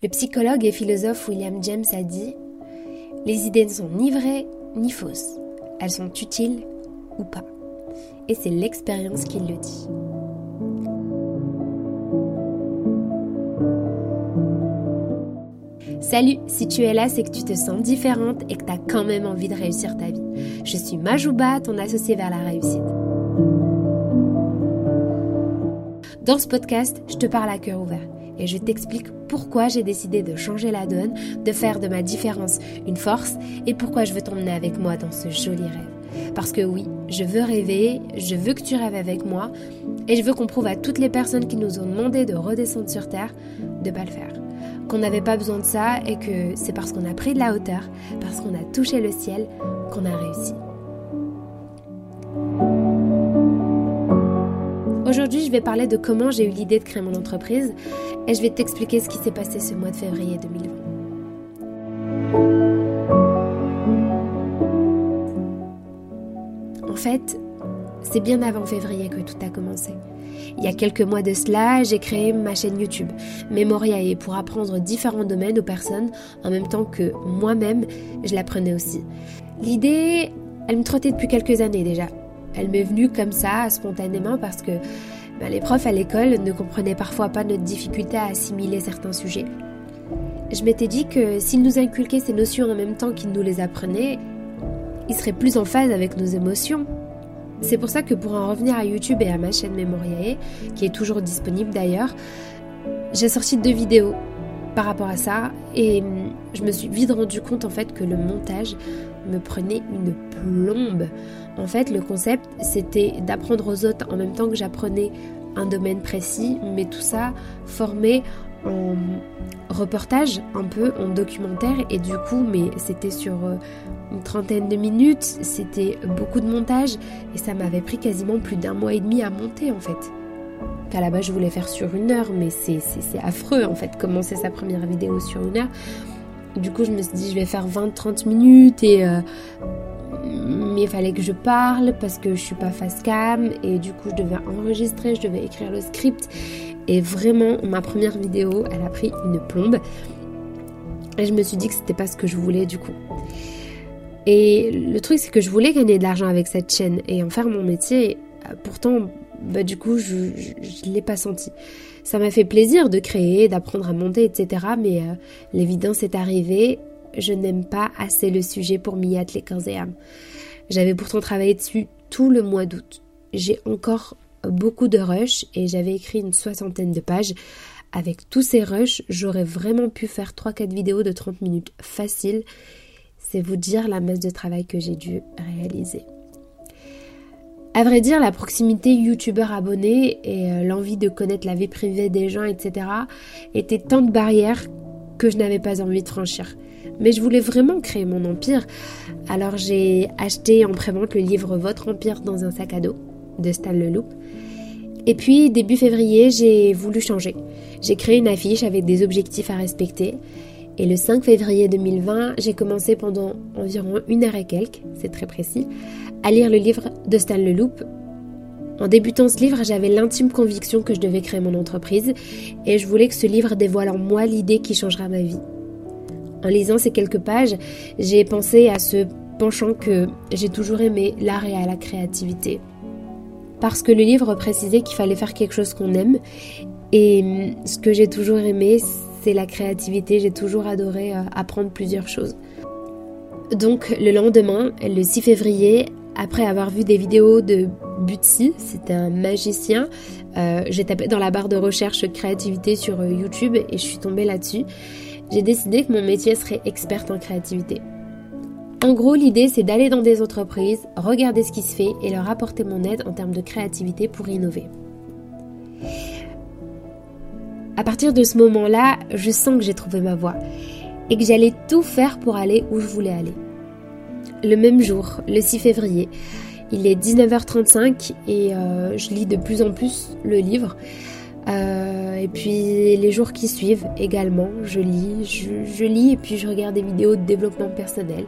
Le psychologue et philosophe William James a dit Les idées ne sont ni vraies ni fausses. Elles sont utiles ou pas. Et c'est l'expérience qui le dit. Salut, si tu es là, c'est que tu te sens différente et que tu as quand même envie de réussir ta vie. Je suis Majouba, ton associée vers la réussite. Dans ce podcast, je te parle à cœur ouvert et je t'explique pourquoi j'ai décidé de changer la donne, de faire de ma différence une force et pourquoi je veux t'emmener avec moi dans ce joli rêve. Parce que oui, je veux rêver, je veux que tu rêves avec moi et je veux qu'on prouve à toutes les personnes qui nous ont demandé de redescendre sur Terre de pas le faire. Qu'on n'avait pas besoin de ça et que c'est parce qu'on a pris de la hauteur, parce qu'on a touché le ciel, qu'on a réussi. Aujourd'hui, je vais parler de comment j'ai eu l'idée de créer mon entreprise et je vais t'expliquer ce qui s'est passé ce mois de février 2020. En fait, c'est bien avant février que tout a commencé. Il y a quelques mois de cela, j'ai créé ma chaîne YouTube, Memoriae, pour apprendre différents domaines aux personnes en même temps que moi-même, je l'apprenais aussi. L'idée, elle me trottait depuis quelques années déjà. Elle m'est venue comme ça, spontanément, parce que ben, les profs à l'école ne comprenaient parfois pas notre difficulté à assimiler certains sujets. Je m'étais dit que s'ils nous inculquaient ces notions en même temps qu'ils nous les apprenaient, ils seraient plus en phase avec nos émotions. C'est pour ça que pour en revenir à YouTube et à ma chaîne Memoriae, qui est toujours disponible d'ailleurs, j'ai sorti deux vidéos par rapport à ça et je me suis vite rendu compte en fait que le montage me prenait une plombe. En fait, le concept, c'était d'apprendre aux autres en même temps que j'apprenais un domaine précis, mais tout ça formé en reportage, un peu en documentaire, et du coup, mais c'était sur euh, une trentaine de minutes, c'était beaucoup de montage, et ça m'avait pris quasiment plus d'un mois et demi à monter en fait. À la base, je voulais faire sur une heure, mais c'est affreux en fait, commencer sa première vidéo sur une heure. Du coup, je me suis dit, je vais faire 20-30 minutes et. Euh, mais il fallait que je parle parce que je suis pas face cam et du coup je devais enregistrer, je devais écrire le script et vraiment ma première vidéo elle a pris une plombe et je me suis dit que c'était pas ce que je voulais du coup. Et le truc c'est que je voulais gagner de l'argent avec cette chaîne et en faire mon métier. Pourtant bah, du coup je ne l'ai pas senti. Ça m'a fait plaisir de créer, d'apprendre à monter, etc. Mais euh, l'évidence est arrivée. Je n'aime pas assez le sujet pour m'y atteler corps et âme. J'avais pourtant travaillé dessus tout le mois d'août. J'ai encore beaucoup de rushs et j'avais écrit une soixantaine de pages. Avec tous ces rushs, j'aurais vraiment pu faire 3-4 vidéos de 30 minutes facile. C'est vous dire la masse de travail que j'ai dû réaliser. À vrai dire, la proximité youtubeur abonné et euh, l'envie de connaître la vie privée des gens, etc., étaient tant de barrières que je n'avais pas envie de franchir. Mais je voulais vraiment créer mon empire, alors j'ai acheté en prévente le livre Votre empire dans un sac à dos de Stan Leloup. Et puis, début février, j'ai voulu changer. J'ai créé une affiche avec des objectifs à respecter. Et le 5 février 2020, j'ai commencé pendant environ une heure et quelques, c'est très précis, à lire le livre de Stan Leloup. En débutant ce livre, j'avais l'intime conviction que je devais créer mon entreprise et je voulais que ce livre dévoile en moi l'idée qui changera ma vie. En lisant ces quelques pages, j'ai pensé à ce penchant que j'ai toujours aimé, l'art et la créativité. Parce que le livre précisait qu'il fallait faire quelque chose qu'on aime et ce que j'ai toujours aimé, c'est la créativité, j'ai toujours adoré euh, apprendre plusieurs choses. Donc le lendemain, le 6 février, après avoir vu des vidéos de Butsy, c'était un magicien, euh, j'ai tapé dans la barre de recherche créativité sur euh, YouTube et je suis tombée là-dessus. J'ai décidé que mon métier serait experte en créativité. En gros, l'idée c'est d'aller dans des entreprises, regarder ce qui se fait et leur apporter mon aide en termes de créativité pour innover. À partir de ce moment-là, je sens que j'ai trouvé ma voie et que j'allais tout faire pour aller où je voulais aller le même jour, le 6 février. Il est 19h35 et euh, je lis de plus en plus le livre. Euh, et puis les jours qui suivent également, je lis, je, lis et puis je regarde des vidéos de développement personnel.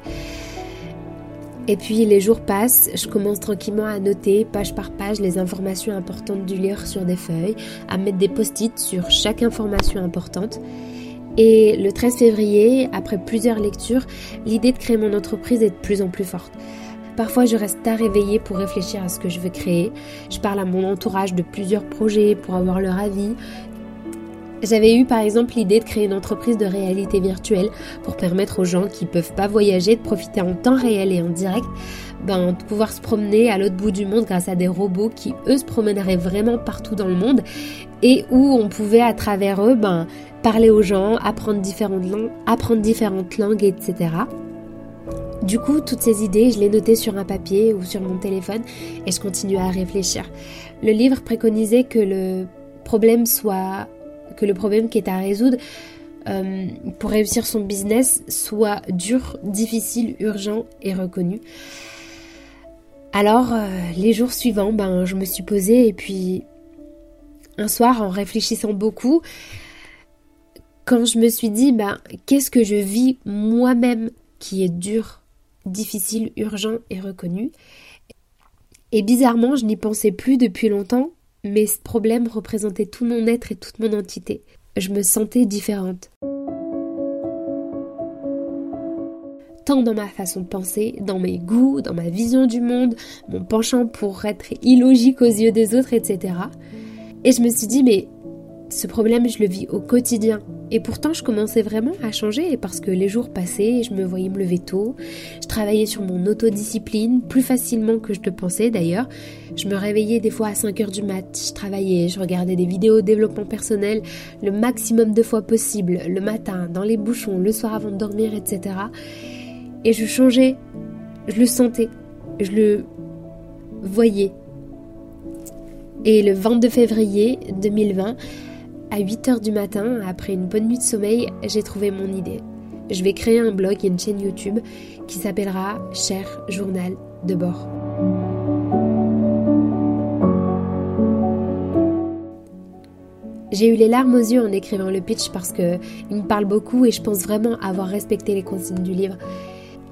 Et puis les jours passent, je commence tranquillement à noter page par page les informations importantes du livre sur des feuilles, à mettre des post-it sur chaque information importante. Et le 13 février, après plusieurs lectures, l'idée de créer mon entreprise est de plus en plus forte. Parfois, je reste tard éveillée pour réfléchir à ce que je veux créer. Je parle à mon entourage de plusieurs projets pour avoir leur avis. J'avais eu par exemple l'idée de créer une entreprise de réalité virtuelle pour permettre aux gens qui ne peuvent pas voyager de profiter en temps réel et en direct, ben, de pouvoir se promener à l'autre bout du monde grâce à des robots qui eux se promèneraient vraiment partout dans le monde et où on pouvait à travers eux ben, parler aux gens, apprendre différentes langues, apprendre différentes langues, etc. Du coup, toutes ces idées, je les notais sur un papier ou sur mon téléphone et je continuais à réfléchir. Le livre préconisait que le problème soit que le problème qui est à résoudre euh, pour réussir son business soit dur, difficile, urgent et reconnu. Alors, euh, les jours suivants, ben, je me suis posée et puis un soir, en réfléchissant beaucoup, quand je me suis dit, ben, qu'est-ce que je vis moi-même qui est dur, difficile, urgent et reconnu? Et bizarrement, je n'y pensais plus depuis longtemps mais ce problème représentait tout mon être et toute mon entité. Je me sentais différente. Tant dans ma façon de penser, dans mes goûts, dans ma vision du monde, mon penchant pour être illogique aux yeux des autres, etc. Et je me suis dit, mais ce problème, je le vis au quotidien. Et pourtant, je commençais vraiment à changer parce que les jours passaient je me voyais me lever tôt. Je travaillais sur mon autodiscipline plus facilement que je le pensais d'ailleurs. Je me réveillais des fois à 5 heures du mat. Je travaillais, je regardais des vidéos développement personnel le maximum de fois possible, le matin, dans les bouchons, le soir avant de dormir, etc. Et je changeais. Je le sentais. Je le voyais. Et le 22 février 2020, à 8h du matin, après une bonne nuit de sommeil, j'ai trouvé mon idée. Je vais créer un blog et une chaîne YouTube qui s'appellera Cher Journal de bord. J'ai eu les larmes aux yeux en écrivant le pitch parce que il me parle beaucoup et je pense vraiment avoir respecté les consignes du livre.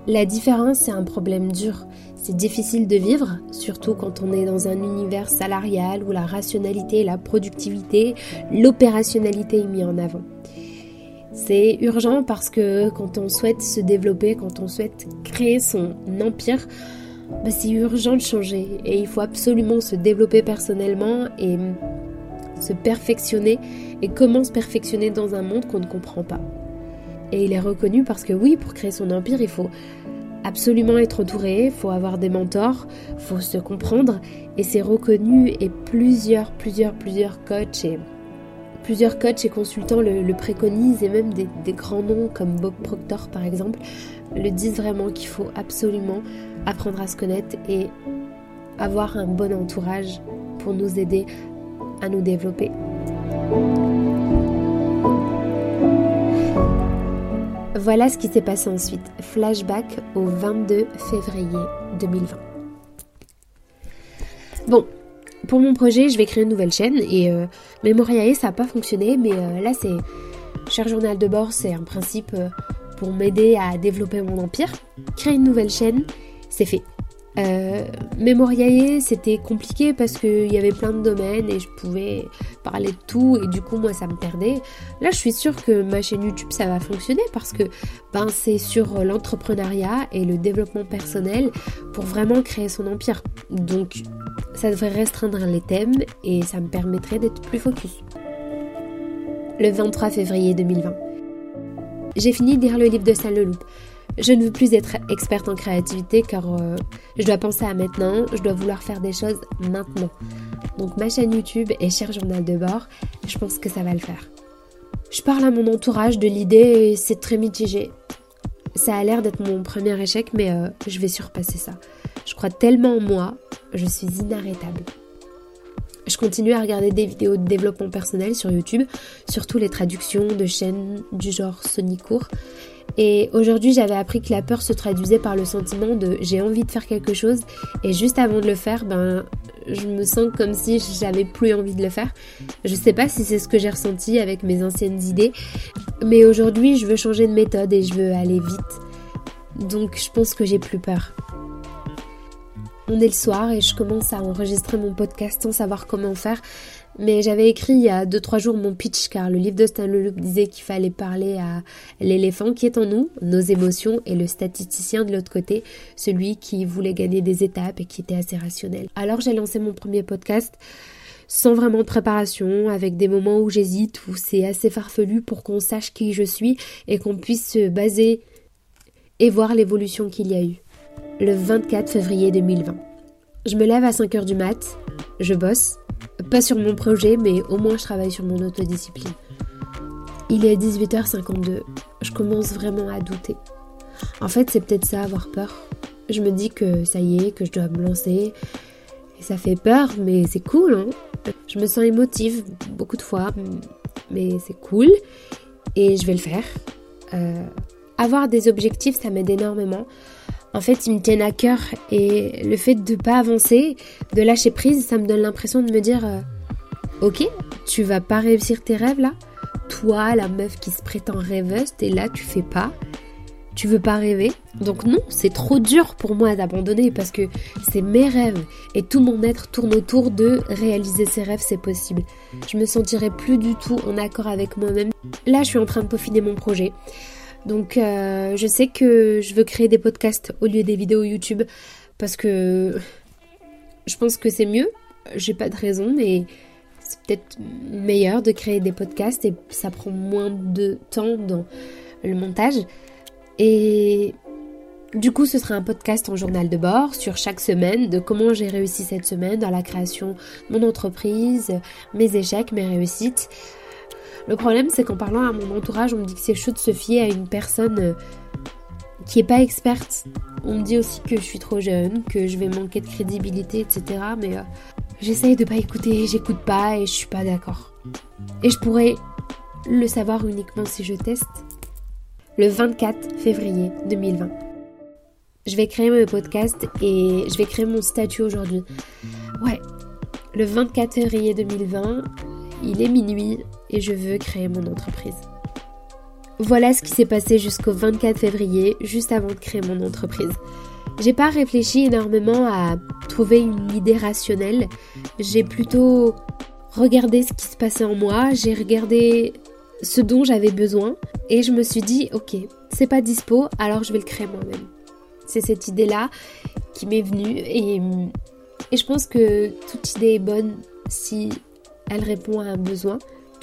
La différence, c'est un problème dur. C'est difficile de vivre, surtout quand on est dans un univers salarial où la rationalité, la productivité, l'opérationnalité est mis en avant. C'est urgent parce que quand on souhaite se développer, quand on souhaite créer son empire, bah, c'est urgent de changer et il faut absolument se développer personnellement et se perfectionner. Et comment se perfectionner dans un monde qu'on ne comprend pas? Et il est reconnu parce que oui, pour créer son empire, il faut absolument être entouré, il faut avoir des mentors, il faut se comprendre et c'est reconnu et plusieurs, plusieurs, plusieurs coachs et plusieurs coachs et consultants le, préconisent et même des, des, grands noms comme Bob Proctor par exemple le disent vraiment qu'il faut absolument apprendre à se connaître et avoir un bon entourage pour nous aider à nous développer. Voilà ce qui s'est passé ensuite. Flashback au 22 février 2020. Bon, pour mon projet, je vais créer une nouvelle chaîne et euh, ça n'a pas fonctionné, mais euh, là c'est Cher Journal de bord, c'est un principe euh, pour m'aider à développer mon empire. Créer une nouvelle chaîne, c'est fait. Euh, c'était compliqué parce qu'il y avait plein de domaines et je pouvais parler de tout et du coup moi ça me perdait. Là je suis sûre que ma chaîne YouTube ça va fonctionner parce que ben, c'est sur l'entrepreneuriat et le développement personnel pour vraiment créer son empire. Donc ça devrait restreindre les thèmes et ça me permettrait d'être plus focus. Le 23 février 2020. J'ai fini de lire le livre de Saint Leloup. Je ne veux plus être experte en créativité car euh, je dois penser à maintenant, je dois vouloir faire des choses maintenant. Donc ma chaîne YouTube est Cher Journal de bord, je pense que ça va le faire. Je parle à mon entourage de l'idée et c'est très mitigé. Ça a l'air d'être mon premier échec mais euh, je vais surpasser ça. Je crois tellement en moi, je suis inarrêtable. Je continue à regarder des vidéos de développement personnel sur YouTube, surtout les traductions de chaînes du genre Sonicourt et aujourd'hui, j'avais appris que la peur se traduisait par le sentiment de j'ai envie de faire quelque chose et juste avant de le faire, ben je me sens comme si j'avais plus envie de le faire. Je sais pas si c'est ce que j'ai ressenti avec mes anciennes idées, mais aujourd'hui, je veux changer de méthode et je veux aller vite. Donc, je pense que j'ai plus peur. On est le soir et je commence à enregistrer mon podcast sans savoir comment faire. Mais j'avais écrit il y a 2-3 jours mon pitch car le livre de Stan Leloup disait qu'il fallait parler à l'éléphant qui est en nous, nos émotions, et le statisticien de l'autre côté, celui qui voulait gagner des étapes et qui était assez rationnel. Alors j'ai lancé mon premier podcast sans vraiment de préparation, avec des moments où j'hésite, où c'est assez farfelu pour qu'on sache qui je suis et qu'on puisse se baser et voir l'évolution qu'il y a eu. Le 24 février 2020. Je me lève à 5h du mat, je bosse, pas sur mon projet, mais au moins je travaille sur mon autodiscipline. Il est 18h52, je commence vraiment à douter. En fait, c'est peut-être ça, avoir peur. Je me dis que ça y est, que je dois me lancer. Et ça fait peur, mais c'est cool. Hein je me sens émotive beaucoup de fois, mais c'est cool. Et je vais le faire. Euh, avoir des objectifs, ça m'aide énormément. En fait, ils me tiennent à cœur et le fait de pas avancer, de lâcher prise, ça me donne l'impression de me dire euh, Ok, tu vas pas réussir tes rêves là Toi, la meuf qui se prétend rêveuse, t'es là, tu fais pas tu veux pas rêver. Donc non, c'est trop dur pour moi d'abandonner parce que c'est mes rêves et tout mon être tourne autour de réaliser ses rêves, c'est possible. Je me sentirai plus du tout en accord avec moi-même. Là, je suis en train de peaufiner mon projet. Donc euh, je sais que je veux créer des podcasts au lieu des vidéos YouTube parce que je pense que c'est mieux. J'ai pas de raison, mais c'est peut-être meilleur de créer des podcasts et ça prend moins de temps dans le montage. Et du coup, ce sera un podcast en journal de bord sur chaque semaine de comment j'ai réussi cette semaine dans la création de mon entreprise, mes échecs, mes réussites. Le problème, c'est qu'en parlant à mon entourage, on me dit que c'est chaud de se fier à une personne euh, qui est pas experte. On me dit aussi que je suis trop jeune, que je vais manquer de crédibilité, etc. Mais euh, j'essaye de pas écouter, j'écoute pas et je suis pas d'accord. Et je pourrais le savoir uniquement si je teste le 24 février 2020. Je vais créer mon podcast et je vais créer mon statut aujourd'hui. Ouais, le 24 février 2020, il est minuit et je veux créer mon entreprise. Voilà ce qui s'est passé jusqu'au 24 février, juste avant de créer mon entreprise. J'ai pas réfléchi énormément à trouver une idée rationnelle. J'ai plutôt regardé ce qui se passait en moi, j'ai regardé ce dont j'avais besoin et je me suis dit ok c'est pas dispo alors je vais le créer moi-même c'est cette idée là qui m'est venue et, et je pense que toute idée est bonne si elle répond à un besoin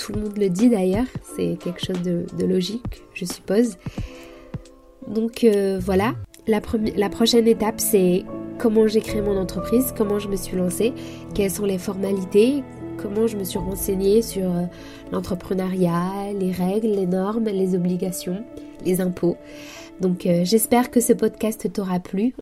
tout le monde le dit d'ailleurs c'est quelque chose de, logique je suppose donc euh, voilà la, prochaine étape c'est comment j'ai créé mon entreprise comment je me suis lancée quelles sont les formalités comment je me suis renseignée sur euh, l'entrepreneuriat, les règles, les normes, les obligations, les impôts. Donc euh, j'espère que ce podcast t'aura plu.